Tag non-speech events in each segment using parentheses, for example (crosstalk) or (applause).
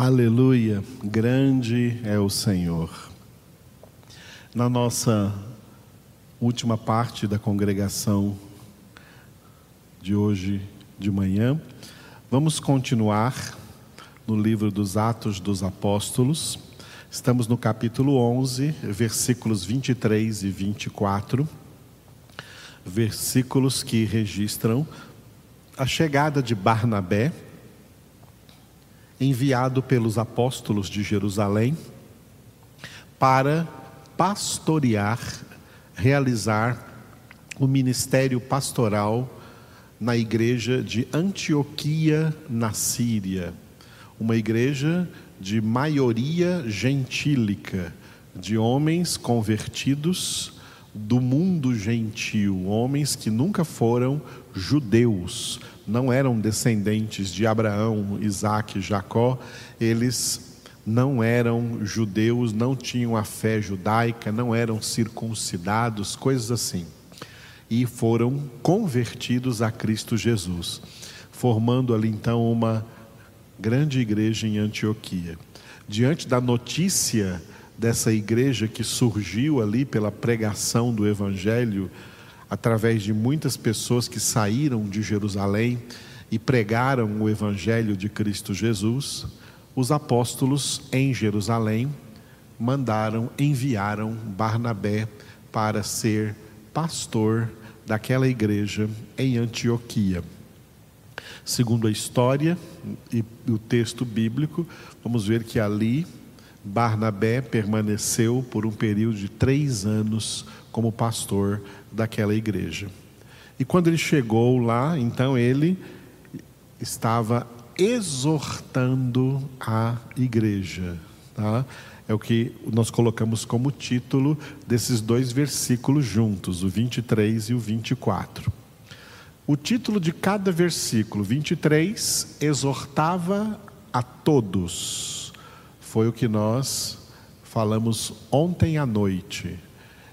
Aleluia, grande é o Senhor. Na nossa última parte da congregação de hoje de manhã, vamos continuar no livro dos Atos dos Apóstolos. Estamos no capítulo 11, versículos 23 e 24. Versículos que registram a chegada de Barnabé enviado pelos apóstolos de Jerusalém para pastorear, realizar o ministério pastoral na igreja de Antioquia, na Síria, uma igreja de maioria gentílica, de homens convertidos do mundo gentil, homens que nunca foram judeus, não eram descendentes de Abraão, Isaac, Jacó, eles não eram judeus, não tinham a fé judaica, não eram circuncidados, coisas assim. E foram convertidos a Cristo Jesus, formando ali então uma grande igreja em Antioquia. Diante da notícia dessa igreja que surgiu ali pela pregação do Evangelho, através de muitas pessoas que saíram de Jerusalém e pregaram o Evangelho de Cristo Jesus, os apóstolos em Jerusalém mandaram, enviaram Barnabé para ser pastor daquela igreja em Antioquia. Segundo a história e o texto bíblico, vamos ver que ali Barnabé permaneceu por um período de três anos como pastor daquela igreja. E quando ele chegou lá, então ele estava exortando a igreja. Tá? É o que nós colocamos como título desses dois versículos juntos, o 23 e o 24. O título de cada versículo, 23, exortava a todos. Foi o que nós falamos ontem à noite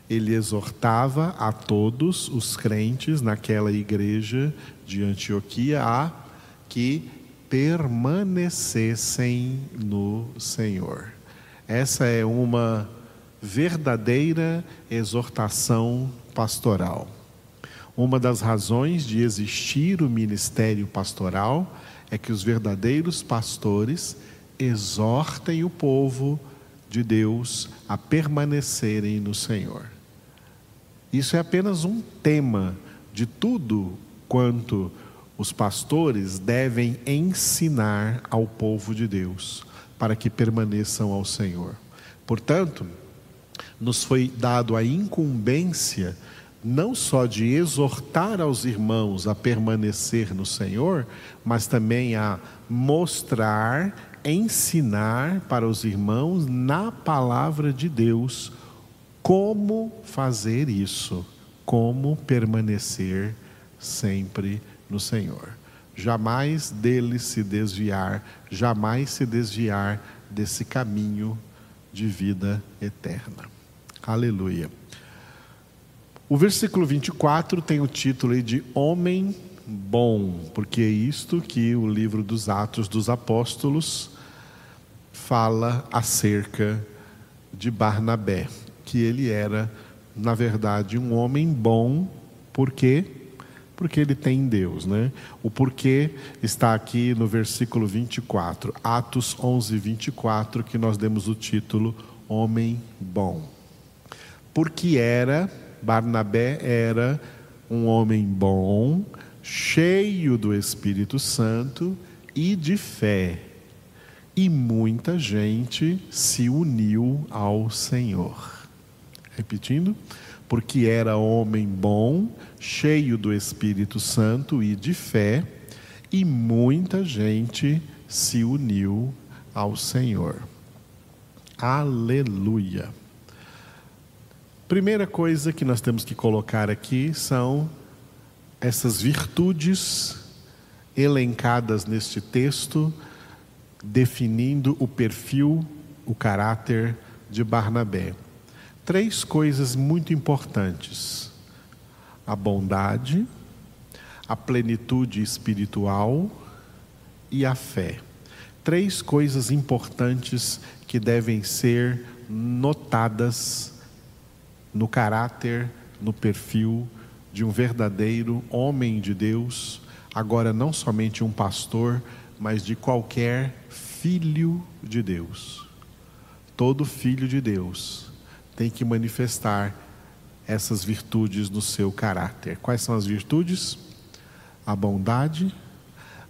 ele exortava a todos os crentes naquela igreja de Antioquia a que permanecessem no Senhor. Essa é uma verdadeira exortação pastoral. Uma das razões de existir o ministério pastoral é que os verdadeiros pastores exortem o povo de Deus a permanecerem no Senhor. Isso é apenas um tema de tudo quanto os pastores devem ensinar ao povo de Deus para que permaneçam ao Senhor. Portanto, nos foi dado a incumbência não só de exortar aos irmãos a permanecer no Senhor, mas também a mostrar, ensinar para os irmãos na palavra de Deus como fazer isso, como permanecer sempre no Senhor. Jamais dele se desviar, jamais se desviar desse caminho de vida eterna. Aleluia. O versículo 24 tem o título de Homem Bom, porque é isto que o livro dos Atos dos Apóstolos fala acerca de Barnabé que ele era, na verdade, um homem bom, por quê? Porque ele tem Deus, né? O porquê está aqui no versículo 24, Atos 11, 24, que nós demos o título Homem Bom. Porque era, Barnabé era um homem bom, cheio do Espírito Santo e de fé. E muita gente se uniu ao Senhor. Repetindo, porque era homem bom, cheio do Espírito Santo e de fé, e muita gente se uniu ao Senhor. Aleluia. Primeira coisa que nós temos que colocar aqui são essas virtudes elencadas neste texto, definindo o perfil, o caráter de Barnabé três coisas muito importantes: a bondade, a plenitude espiritual e a fé. três coisas importantes que devem ser notadas no caráter, no perfil de um verdadeiro homem de Deus, agora não somente um pastor, mas de qualquer filho de Deus. Todo filho de Deus tem que manifestar essas virtudes no seu caráter. Quais são as virtudes? A bondade,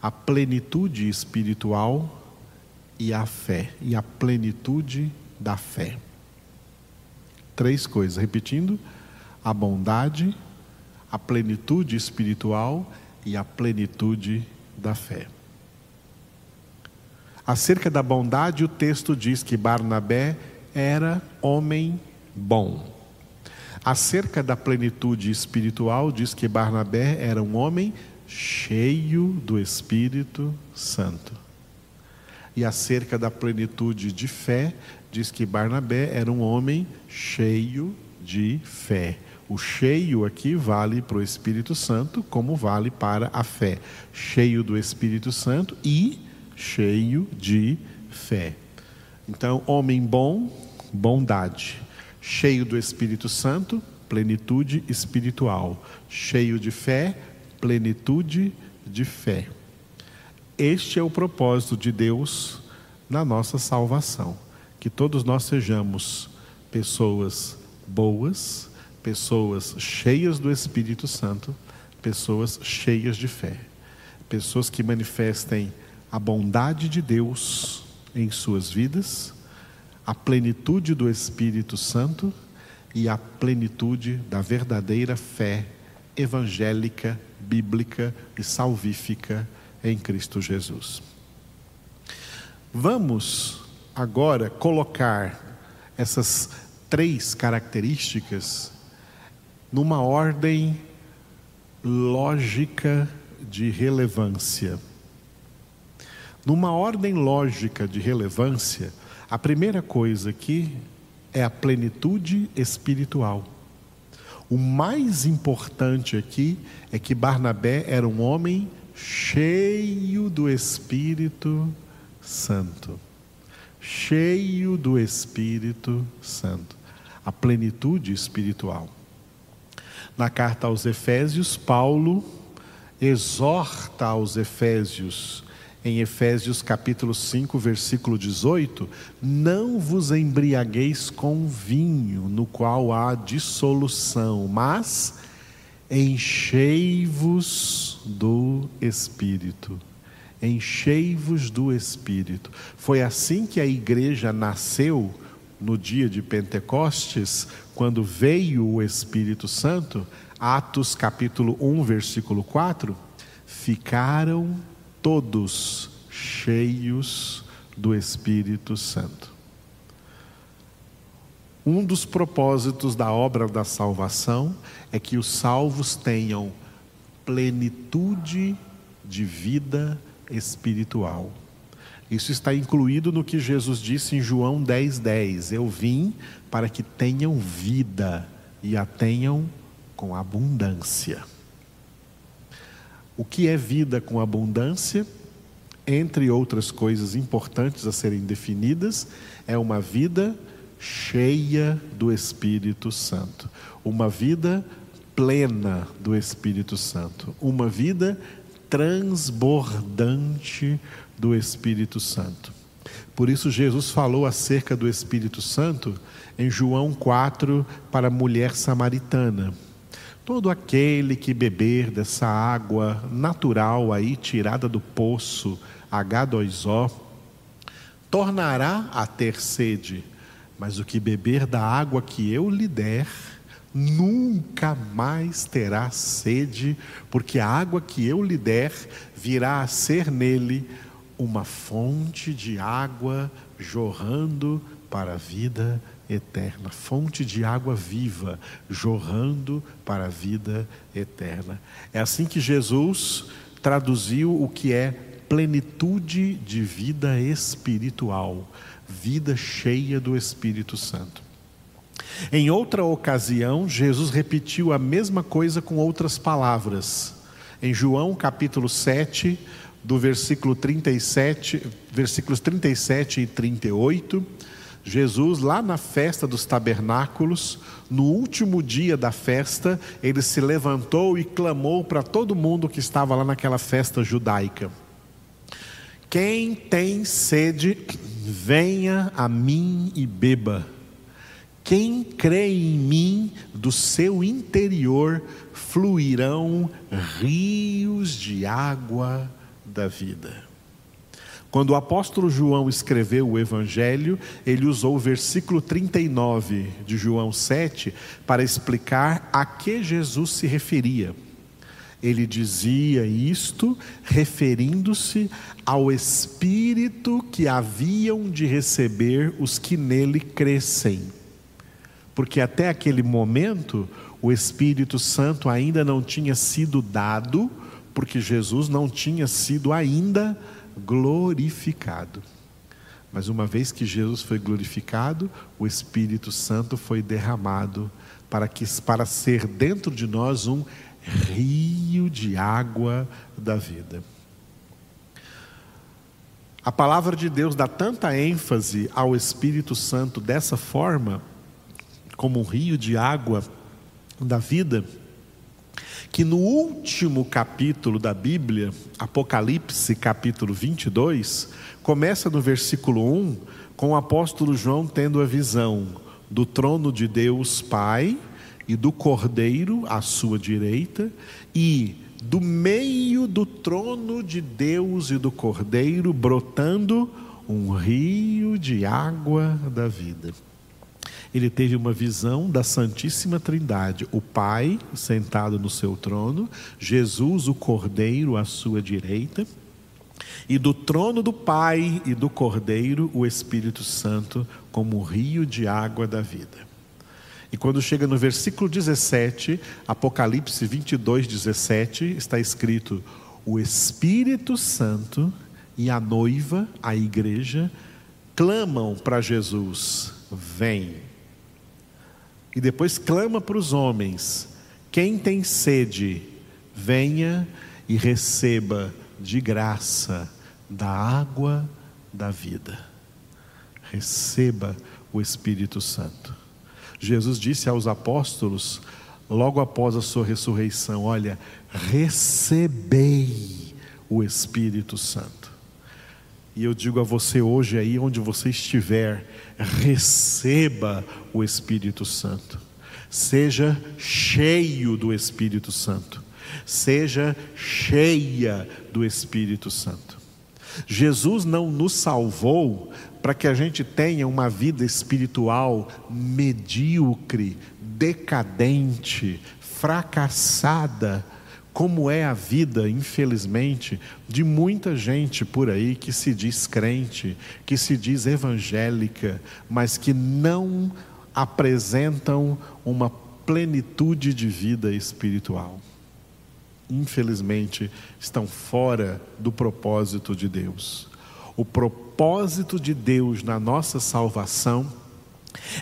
a plenitude espiritual e a fé, e a plenitude da fé. Três coisas, repetindo: a bondade, a plenitude espiritual e a plenitude da fé. Acerca da bondade, o texto diz que Barnabé era homem bom. Acerca da plenitude espiritual, diz que Barnabé era um homem cheio do Espírito Santo. E acerca da plenitude de fé, diz que Barnabé era um homem cheio de fé. O cheio aqui vale para o Espírito Santo, como vale para a fé. Cheio do Espírito Santo e cheio de fé. Então, homem bom, bondade. Cheio do Espírito Santo, plenitude espiritual. Cheio de fé, plenitude de fé. Este é o propósito de Deus na nossa salvação. Que todos nós sejamos pessoas boas, pessoas cheias do Espírito Santo, pessoas cheias de fé, pessoas que manifestem a bondade de Deus em suas vidas, a plenitude do Espírito Santo e a plenitude da verdadeira fé evangélica, bíblica e salvífica em Cristo Jesus. Vamos agora colocar essas três características numa ordem lógica de relevância. Numa ordem lógica de relevância, a primeira coisa aqui é a plenitude espiritual. O mais importante aqui é que Barnabé era um homem cheio do Espírito Santo. Cheio do Espírito Santo. A plenitude espiritual. Na carta aos Efésios, Paulo exorta aos Efésios, em Efésios capítulo 5, versículo 18: Não vos embriagueis com vinho, no qual há dissolução, mas enchei-vos do Espírito. Enchei-vos do Espírito. Foi assim que a igreja nasceu no dia de Pentecostes, quando veio o Espírito Santo, Atos capítulo 1, versículo 4, ficaram todos cheios do Espírito Santo. Um dos propósitos da obra da salvação é que os salvos tenham plenitude de vida espiritual. Isso está incluído no que Jesus disse em João 10,10: 10. Eu vim para que tenham vida e a tenham com abundância. O que é vida com abundância? Entre outras coisas importantes a serem definidas, é uma vida cheia do Espírito Santo, uma vida plena do Espírito Santo, uma vida transbordante do Espírito Santo. Por isso, Jesus falou acerca do Espírito Santo em João 4 para a mulher samaritana. Todo aquele que beber dessa água natural aí, tirada do poço H2O, tornará a ter sede, mas o que beber da água que eu lhe der, nunca mais terá sede, porque a água que eu lhe der virá a ser nele uma fonte de água jorrando para a vida eterna, fonte de água viva jorrando para a vida eterna. É assim que Jesus traduziu o que é plenitude de vida espiritual, vida cheia do Espírito Santo. Em outra ocasião, Jesus repetiu a mesma coisa com outras palavras. Em João capítulo 7, do versículo 37, versículos 37 e 38. Jesus, lá na festa dos tabernáculos, no último dia da festa, ele se levantou e clamou para todo mundo que estava lá naquela festa judaica: Quem tem sede, venha a mim e beba. Quem crê em mim, do seu interior fluirão rios de água da vida. Quando o apóstolo João escreveu o Evangelho, ele usou o versículo 39 de João 7 para explicar a que Jesus se referia. Ele dizia isto referindo-se ao Espírito que haviam de receber os que nele crescem. Porque até aquele momento, o Espírito Santo ainda não tinha sido dado, porque Jesus não tinha sido ainda glorificado. Mas uma vez que Jesus foi glorificado, o Espírito Santo foi derramado para que para ser dentro de nós um rio de água da vida. A palavra de Deus dá tanta ênfase ao Espírito Santo dessa forma, como um rio de água da vida, que no último capítulo da Bíblia, Apocalipse capítulo 22, começa no versículo 1 com o apóstolo João tendo a visão do trono de Deus Pai e do Cordeiro à sua direita e do meio do trono de Deus e do Cordeiro brotando um rio de água da vida ele teve uma visão da Santíssima Trindade: o Pai sentado no seu trono, Jesus, o Cordeiro, à sua direita, e do trono do Pai e do Cordeiro, o Espírito Santo, como o rio de água da vida. E quando chega no versículo 17, Apocalipse 22, 17, está escrito: O Espírito Santo e a noiva, a igreja, clamam para Jesus: Vem. E depois clama para os homens: quem tem sede, venha e receba de graça da água da vida. Receba o Espírito Santo. Jesus disse aos apóstolos, logo após a sua ressurreição: Olha, recebei o Espírito Santo. E eu digo a você hoje, aí onde você estiver, receba o Espírito Santo. Seja cheio do Espírito Santo. Seja cheia do Espírito Santo. Jesus não nos salvou para que a gente tenha uma vida espiritual medíocre, decadente, fracassada como é a vida, infelizmente, de muita gente por aí que se diz crente, que se diz evangélica, mas que não apresentam uma plenitude de vida espiritual. Infelizmente, estão fora do propósito de Deus. O propósito de Deus na nossa salvação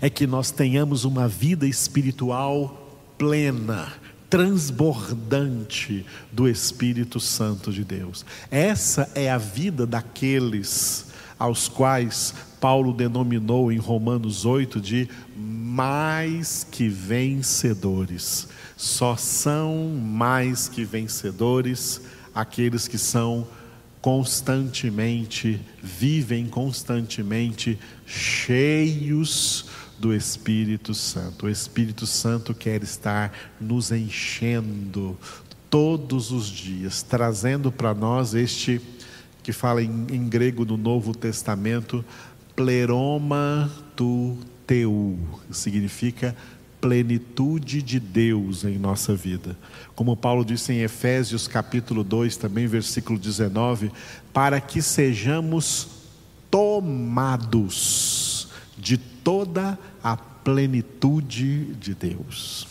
é que nós tenhamos uma vida espiritual plena, transbordante do Espírito Santo de Deus. Essa é a vida daqueles aos quais Paulo denominou em Romanos 8 de mais que vencedores. Só são mais que vencedores aqueles que são constantemente, vivem constantemente cheios do Espírito Santo. O Espírito Santo quer estar nos enchendo todos os dias, trazendo para nós este que fala em, em, grego no Novo Testamento, pleroma tu teu, significa plenitude de Deus em nossa vida. Como Paulo disse em Efésios capítulo 2, também versículo 19, para que sejamos tomados toda a plenitude de Deus.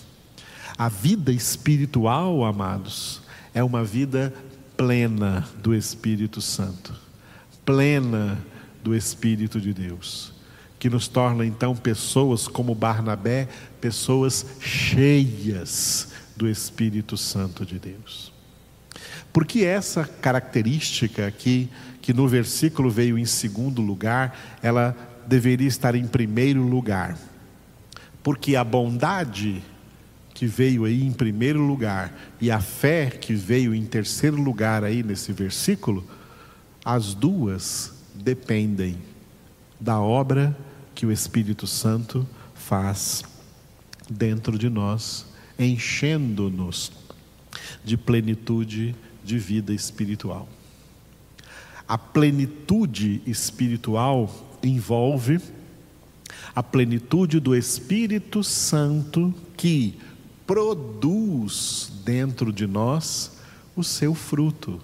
A vida espiritual, amados, é uma vida plena do Espírito Santo, plena do Espírito de Deus, que nos torna então pessoas como Barnabé, pessoas cheias do Espírito Santo de Deus. Porque essa característica aqui, que no versículo veio em segundo lugar, ela deveria estar em primeiro lugar. Porque a bondade que veio aí em primeiro lugar e a fé que veio em terceiro lugar aí nesse versículo, as duas dependem da obra que o Espírito Santo faz dentro de nós, enchendo-nos de plenitude de vida espiritual. A plenitude espiritual envolve a plenitude do Espírito Santo que produz dentro de nós o seu fruto.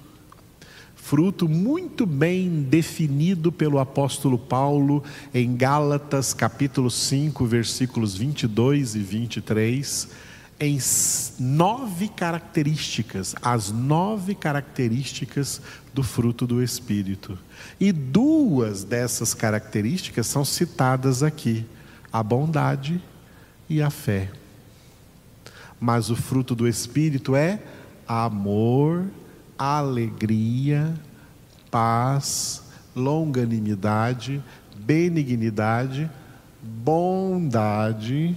Fruto muito bem definido pelo apóstolo Paulo em Gálatas capítulo 5, versículos 22 e 23 em nove características, as nove características do fruto do Espírito. E duas dessas características são citadas aqui: a bondade e a fé. Mas o fruto do Espírito é amor, alegria, paz, longanimidade, benignidade, bondade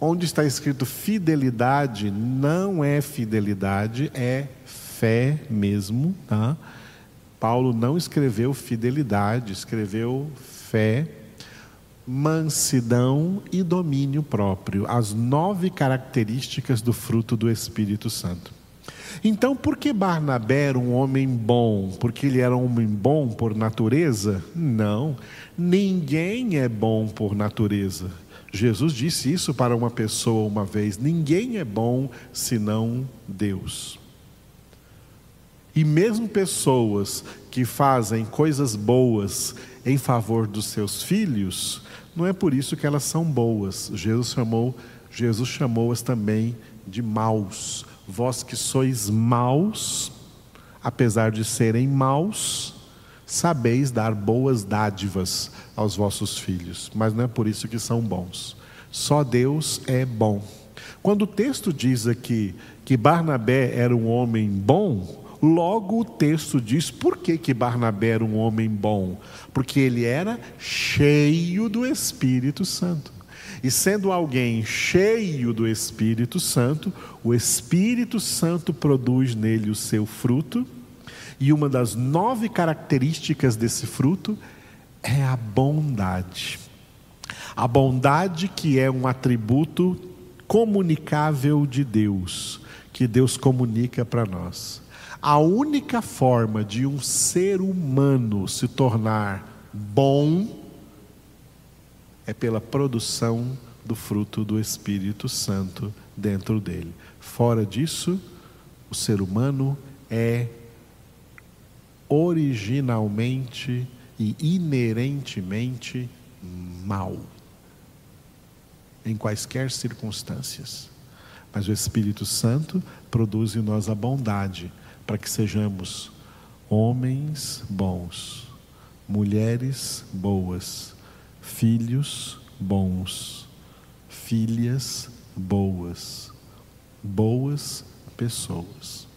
Onde está escrito fidelidade, não é fidelidade, é fé mesmo, tá? Paulo não escreveu fidelidade, escreveu fé, mansidão e domínio próprio, as nove características do fruto do Espírito Santo. Então, por que Barnabé era um homem bom? Porque ele era um homem bom por natureza? Não, ninguém é bom por natureza. Jesus disse isso para uma pessoa uma vez: ninguém é bom senão Deus. E mesmo pessoas que fazem coisas boas em favor dos seus filhos, não é por isso que elas são boas. Jesus chamou, Jesus chamou-as também de maus. Vós que sois maus, apesar de serem maus, sabeis dar boas dádivas aos vossos filhos, mas não é por isso que são bons. Só Deus é bom. Quando o texto diz aqui que Barnabé era um homem bom, logo o texto diz por que, que Barnabé era um homem bom? Porque ele era cheio do Espírito Santo. E sendo alguém cheio do Espírito Santo, o Espírito Santo produz nele o seu fruto e uma das nove características desse fruto é a bondade. A bondade que é um atributo comunicável de Deus, que Deus comunica para nós. A única forma de um ser humano se tornar bom é pela produção do fruto do Espírito Santo dentro dele. Fora disso, o ser humano é originalmente e inerentemente mal, em quaisquer circunstâncias. Mas o Espírito Santo produz em nós a bondade para que sejamos homens bons, mulheres boas, filhos bons, filhas boas, boas pessoas.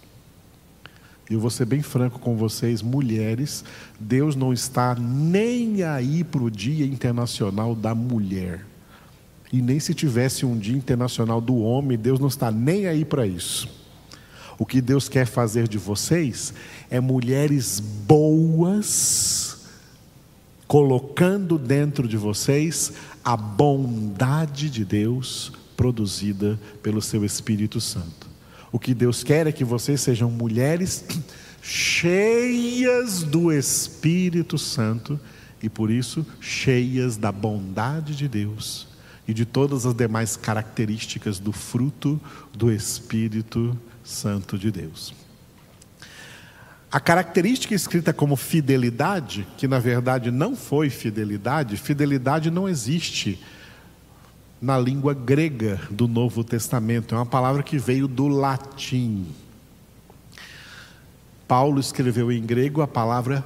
Eu vou ser bem franco com vocês, mulheres, Deus não está nem aí para o Dia Internacional da Mulher. E nem se tivesse um Dia Internacional do Homem, Deus não está nem aí para isso. O que Deus quer fazer de vocês é mulheres boas, colocando dentro de vocês a bondade de Deus produzida pelo seu Espírito Santo. O que Deus quer é que vocês sejam mulheres cheias do Espírito Santo e por isso cheias da bondade de Deus e de todas as demais características do fruto do Espírito Santo de Deus. A característica escrita como fidelidade, que na verdade não foi fidelidade, fidelidade não existe na língua grega do Novo Testamento. É uma palavra que veio do latim. Paulo escreveu em grego a palavra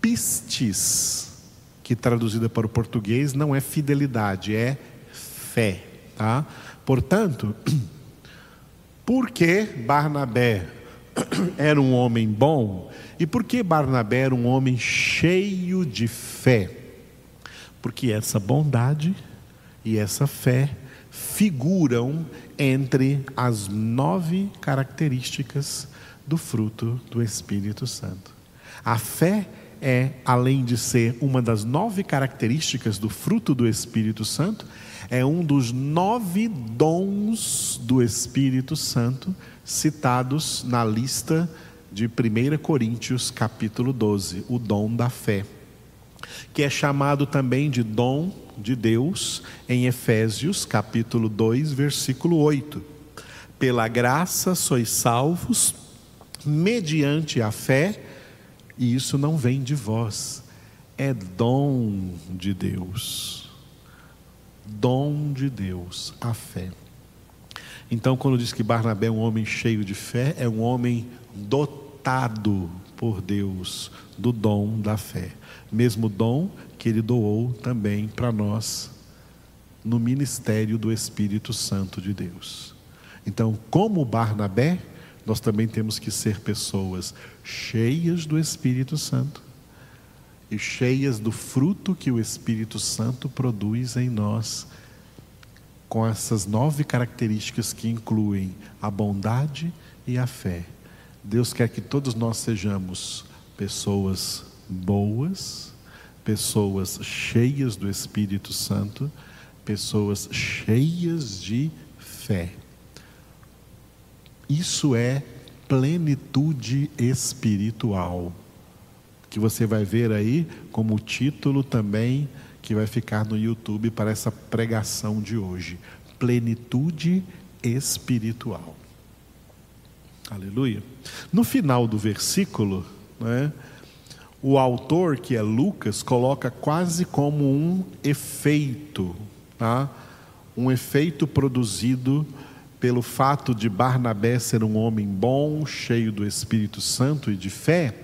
pistis, que traduzida para o português não é fidelidade, é fé. Tá? Portanto, (clears throat) por que Barnabé, (clears throat) era um homem bom e por que Barnabé era um homem cheio de fé? Porque essa bondade e essa fé figuram entre as nove características do fruto do Espírito Santo. A fé é, além de ser uma das nove características do fruto do Espírito Santo, é um dos nove dons do Espírito Santo citados na lista de 1 Coríntios, capítulo 12, o dom da fé, que é chamado também de dom de Deus em Efésios, capítulo 2, versículo 8. Pela graça sois salvos mediante a fé, e isso não vem de vós, é dom de Deus. Dom de Deus, a fé. Então, quando diz que Barnabé é um homem cheio de fé, é um homem dotado por Deus do dom da fé. Mesmo dom que ele doou também para nós no ministério do Espírito Santo de Deus. Então, como Barnabé, nós também temos que ser pessoas cheias do Espírito Santo e cheias do fruto que o Espírito Santo produz em nós com essas nove características que incluem a bondade e a fé. Deus quer que todos nós sejamos pessoas boas, pessoas cheias do Espírito Santo, pessoas cheias de fé. Isso é plenitude espiritual, que você vai ver aí como título também que vai ficar no YouTube para essa pregação de hoje. Plenitude espiritual. Aleluia. No final do versículo, né, o autor, que é Lucas, coloca quase como um efeito, tá? um efeito produzido pelo fato de Barnabé ser um homem bom, cheio do Espírito Santo e de fé.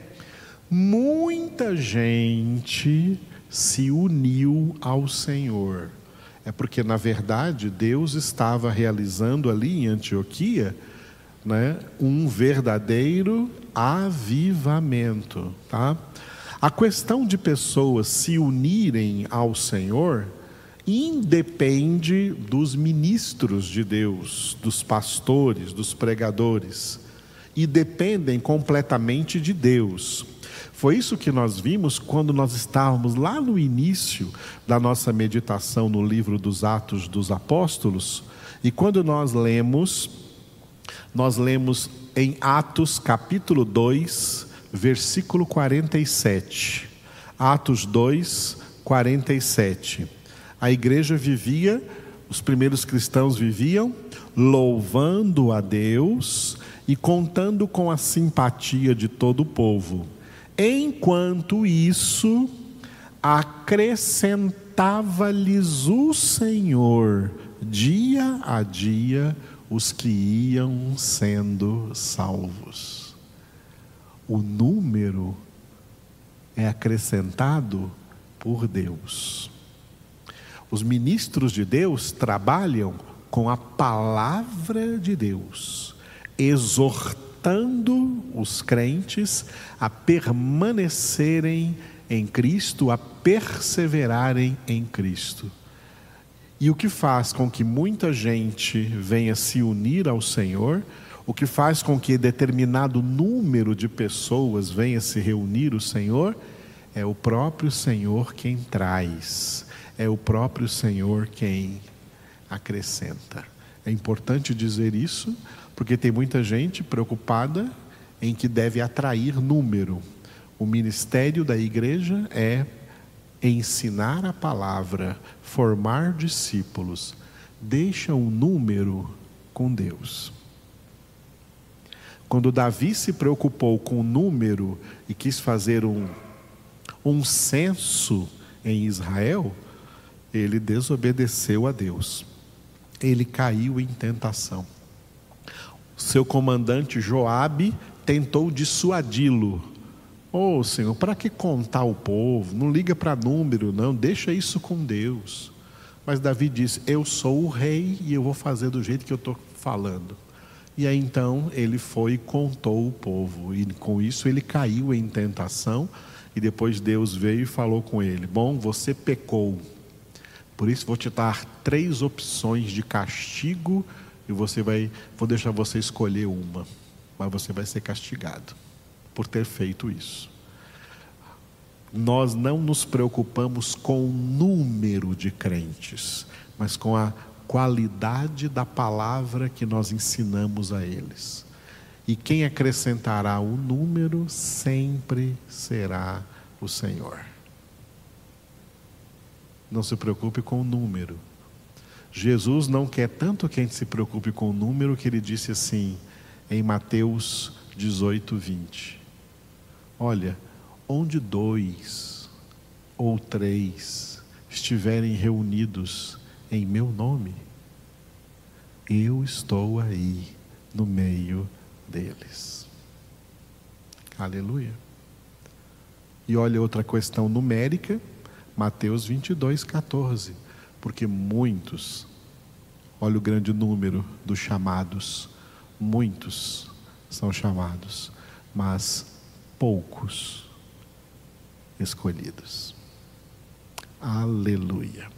Muita gente se uniu ao Senhor. É porque, na verdade, Deus estava realizando ali em Antioquia né, um verdadeiro avivamento. Tá? A questão de pessoas se unirem ao Senhor independe dos ministros de Deus, dos pastores, dos pregadores, e dependem completamente de Deus. Foi isso que nós vimos quando nós estávamos lá no início da nossa meditação no livro dos Atos dos Apóstolos, e quando nós lemos, nós lemos em Atos capítulo 2, versículo 47. Atos 2, 47. A igreja vivia, os primeiros cristãos viviam louvando a Deus e contando com a simpatia de todo o povo. Enquanto isso, acrescentava-lhes o Senhor dia a dia os que iam sendo salvos. O número é acrescentado por Deus. Os ministros de Deus trabalham com a palavra de Deus, exortando os crentes a permanecerem em Cristo, a perseverarem em Cristo. E o que faz com que muita gente venha se unir ao Senhor, o que faz com que determinado número de pessoas venha se reunir ao Senhor, é o próprio Senhor quem traz, é o próprio Senhor quem acrescenta. É importante dizer isso, porque tem muita gente preocupada em que deve atrair número. O ministério da igreja é ensinar a palavra, formar discípulos. Deixa um número com Deus. Quando Davi se preocupou com o número e quis fazer um, um censo em Israel, ele desobedeceu a Deus. Ele caiu em tentação seu comandante Joabe tentou dissuadi-lo. Oh, Senhor, para que contar o povo? Não liga para número, não, deixa isso com Deus. Mas Davi disse: Eu sou o rei e eu vou fazer do jeito que eu estou falando. E aí então ele foi e contou o povo, e com isso ele caiu em tentação, e depois Deus veio e falou com ele: Bom, você pecou, por isso vou te dar três opções de castigo, e você vai, vou deixar você escolher uma, mas você vai ser castigado por ter feito isso. Nós não nos preocupamos com o número de crentes, mas com a qualidade da palavra que nós ensinamos a eles. E quem acrescentará o número sempre será o Senhor. Não se preocupe com o número. Jesus não quer tanto que a gente se preocupe com o número que ele disse assim em Mateus 18, 20. Olha, onde dois ou três estiverem reunidos em meu nome, eu estou aí no meio deles. Aleluia. E olha outra questão numérica, Mateus 22, 14. Porque muitos, olha o grande número dos chamados, muitos são chamados, mas poucos escolhidos. Aleluia.